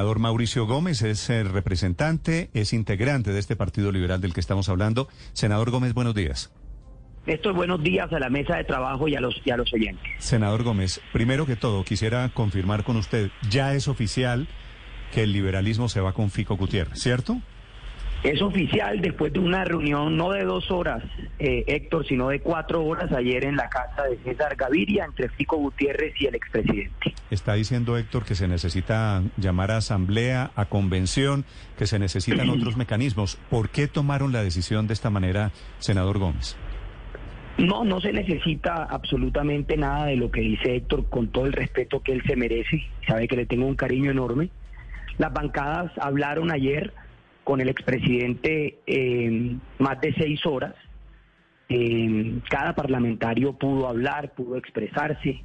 Senador Mauricio Gómez es el representante, es integrante de este Partido Liberal del que estamos hablando. Senador Gómez, buenos días. Néstor, buenos días a la mesa de trabajo y a los, y a los oyentes. Senador Gómez, primero que todo, quisiera confirmar con usted, ya es oficial que el liberalismo se va con Fico Gutiérrez, ¿cierto? Es oficial después de una reunión no de dos horas, eh, Héctor, sino de cuatro horas ayer en la casa de César Gaviria entre Fico Gutiérrez y el expresidente. Está diciendo Héctor que se necesita llamar a asamblea, a convención, que se necesitan otros mecanismos. ¿Por qué tomaron la decisión de esta manera, senador Gómez? No, no se necesita absolutamente nada de lo que dice Héctor con todo el respeto que él se merece. Sabe que le tengo un cariño enorme. Las bancadas hablaron ayer con el expresidente eh, más de seis horas. Eh, cada parlamentario pudo hablar, pudo expresarse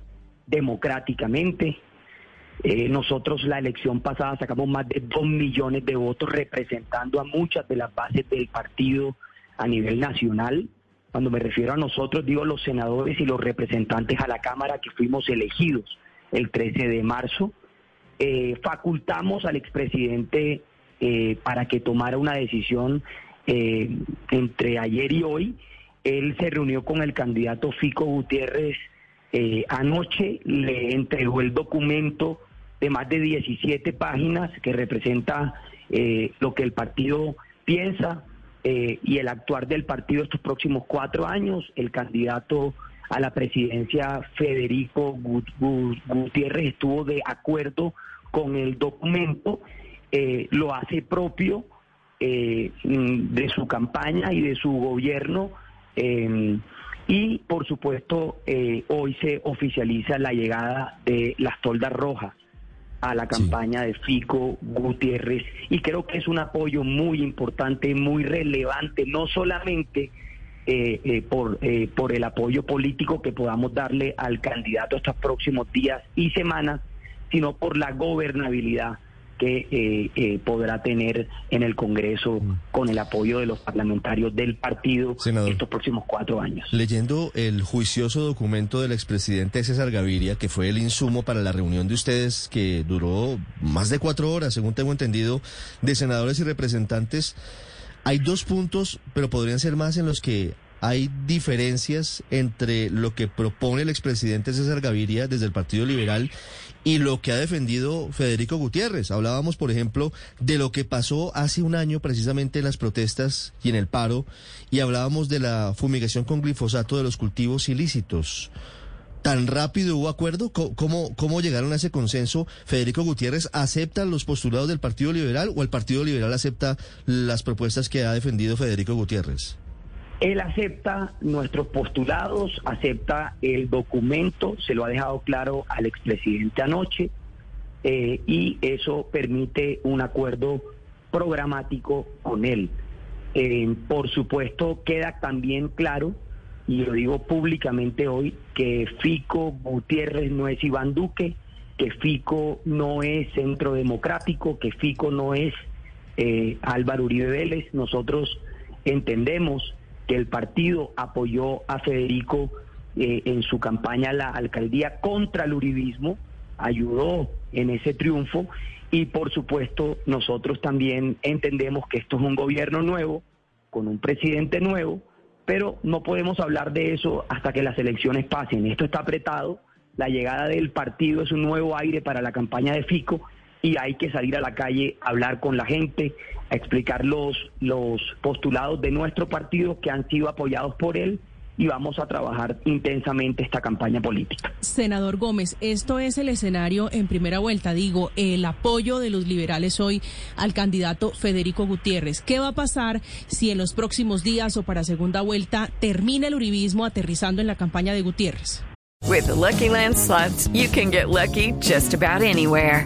democráticamente. Eh, nosotros la elección pasada sacamos más de dos millones de votos representando a muchas de las bases del partido a nivel nacional. Cuando me refiero a nosotros, digo los senadores y los representantes a la Cámara que fuimos elegidos el 13 de marzo. Eh, facultamos al expresidente eh, para que tomara una decisión eh, entre ayer y hoy. Él se reunió con el candidato Fico Gutiérrez eh, anoche, le entregó el documento de más de 17 páginas que representa eh, lo que el partido piensa eh, y el actuar del partido estos próximos cuatro años. El candidato a la presidencia, Federico Gut- Gut- Gutiérrez, estuvo de acuerdo con el documento, eh, lo hace propio eh, mm, de su campaña y de su gobierno. eh, y por supuesto, eh, hoy se oficializa la llegada de las toldas rojas a la campaña de Fico Gutiérrez y creo que es un apoyo muy importante, muy relevante, no solamente eh, eh, por, eh, por el apoyo político que podamos darle al candidato estos próximos días y semanas, sino por la gobernabilidad que eh, eh, podrá tener en el Congreso con el apoyo de los parlamentarios del partido Senador. estos próximos cuatro años. Leyendo el juicioso documento del expresidente César Gaviria, que fue el insumo para la reunión de ustedes, que duró más de cuatro horas, según tengo entendido, de senadores y representantes, hay dos puntos, pero podrían ser más en los que hay diferencias entre lo que propone el expresidente César Gaviria desde el Partido Liberal y lo que ha defendido Federico Gutiérrez. Hablábamos, por ejemplo, de lo que pasó hace un año precisamente en las protestas y en el paro, y hablábamos de la fumigación con glifosato de los cultivos ilícitos. ¿Tan rápido hubo acuerdo? ¿Cómo, cómo, llegaron a ese consenso? ¿Federico Gutiérrez acepta los postulados del Partido Liberal o el Partido Liberal acepta las propuestas que ha defendido Federico Gutiérrez? Él acepta nuestros postulados, acepta el documento, se lo ha dejado claro al expresidente anoche, eh, y eso permite un acuerdo programático con él. Eh, por supuesto, queda también claro, y lo digo públicamente hoy, que Fico Gutiérrez no es Iván Duque, que Fico no es Centro Democrático, que Fico no es eh, Álvaro Uribe Vélez. Nosotros entendemos que el partido apoyó a Federico eh, en su campaña a la alcaldía contra el uribismo, ayudó en ese triunfo y por supuesto nosotros también entendemos que esto es un gobierno nuevo, con un presidente nuevo, pero no podemos hablar de eso hasta que las elecciones pasen. Esto está apretado, la llegada del partido es un nuevo aire para la campaña de Fico y hay que salir a la calle a hablar con la gente, a explicar los, los postulados de nuestro partido que han sido apoyados por él y vamos a trabajar intensamente esta campaña política. Senador Gómez, esto es el escenario en primera vuelta, digo, el apoyo de los liberales hoy al candidato Federico Gutiérrez. ¿Qué va a pasar si en los próximos días o para segunda vuelta termina el uribismo aterrizando en la campaña de Gutiérrez? With the Lucky Land slots, you can get lucky just about anywhere.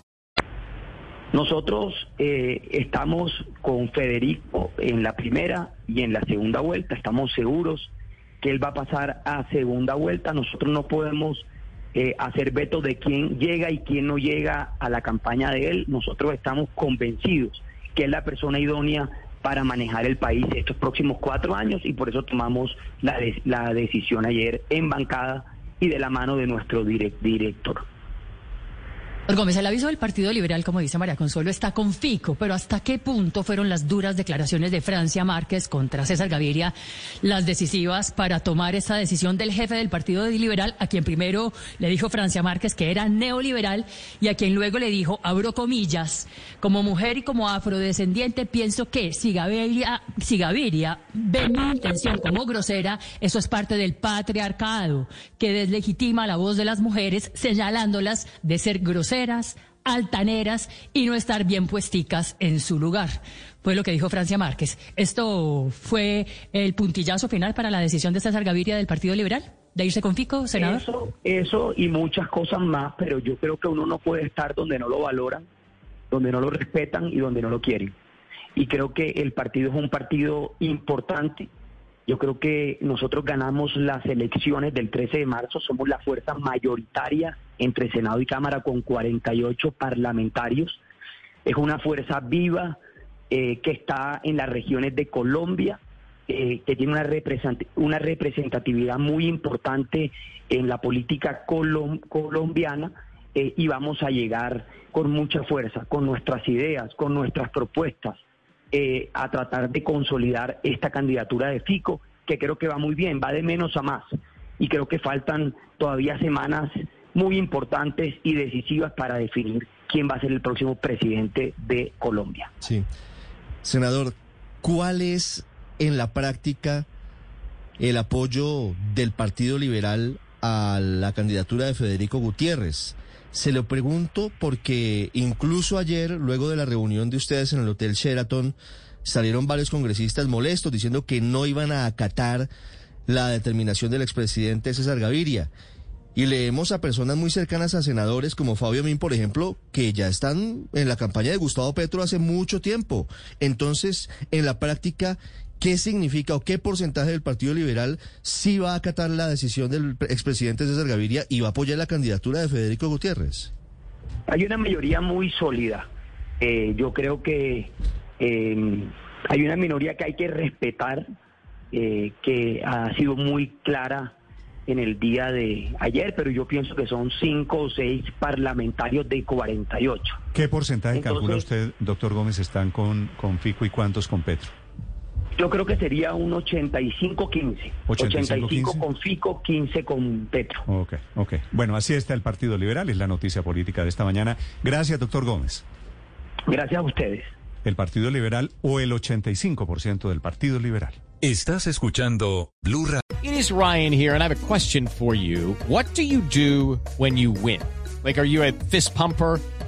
Nosotros eh, estamos con Federico en la primera y en la segunda vuelta. Estamos seguros que él va a pasar a segunda vuelta. Nosotros no podemos eh, hacer veto de quién llega y quién no llega a la campaña de él. Nosotros estamos convencidos que es la persona idónea para manejar el país estos próximos cuatro años y por eso tomamos la, de- la decisión ayer en bancada y de la mano de nuestro direc- director. Gómez, el aviso del Partido Liberal, como dice María Consuelo, está con Fico, pero ¿hasta qué punto fueron las duras declaraciones de Francia Márquez contra César Gaviria las decisivas para tomar esta decisión del jefe del Partido Liberal, a quien primero le dijo Francia Márquez que era neoliberal y a quien luego le dijo, abro comillas, como mujer y como afrodescendiente pienso que si Gaviria, si Gaviria ve mi intención como grosera, eso es parte del patriarcado, que deslegitima la voz de las mujeres señalándolas de ser groseras, altaneras y no estar bien puesticas en su lugar. Fue lo que dijo Francia Márquez. ¿Esto fue el puntillazo final para la decisión de César Gaviria del Partido Liberal? ¿De irse con Fico, senador? Eso, eso y muchas cosas más, pero yo creo que uno no puede estar donde no lo valoran, donde no lo respetan y donde no lo quieren. Y creo que el partido es un partido importante. Yo creo que nosotros ganamos las elecciones del 13 de marzo, somos la fuerza mayoritaria entre Senado y Cámara con 48 parlamentarios. Es una fuerza viva eh, que está en las regiones de Colombia, eh, que tiene una, represent- una representatividad muy importante en la política colom- colombiana eh, y vamos a llegar con mucha fuerza, con nuestras ideas, con nuestras propuestas, eh, a tratar de consolidar esta candidatura de Fico, que creo que va muy bien, va de menos a más. Y creo que faltan todavía semanas muy importantes y decisivas para definir quién va a ser el próximo presidente de Colombia. Sí. Senador, ¿cuál es en la práctica el apoyo del Partido Liberal a la candidatura de Federico Gutiérrez? Se lo pregunto porque incluso ayer, luego de la reunión de ustedes en el Hotel Sheraton, salieron varios congresistas molestos diciendo que no iban a acatar la determinación del expresidente César Gaviria. Y leemos a personas muy cercanas a senadores como Fabio Min, por ejemplo, que ya están en la campaña de Gustavo Petro hace mucho tiempo. Entonces, en la práctica, ¿qué significa o qué porcentaje del Partido Liberal sí va a acatar la decisión del expresidente César Gaviria y va a apoyar la candidatura de Federico Gutiérrez? Hay una mayoría muy sólida. Eh, yo creo que eh, hay una minoría que hay que respetar, eh, que ha sido muy clara en el día de ayer, pero yo pienso que son cinco o seis parlamentarios de 48. ¿Qué porcentaje Entonces- calcula usted, doctor Gómez, están con, con Fico y cuántos con Petro? Yo creo que sería un 85-15. 85-15. con Fico, 15 con Petro. Ok, ok. Bueno, así está el Partido Liberal, es la noticia política de esta mañana. Gracias, doctor Gómez. Gracias a ustedes. El Partido Liberal o el 85% del Partido Liberal. Estás escuchando Blue Radio. It is Ryan here, and I have a question for you. What do you do when you win? Like, are you a fist pumper?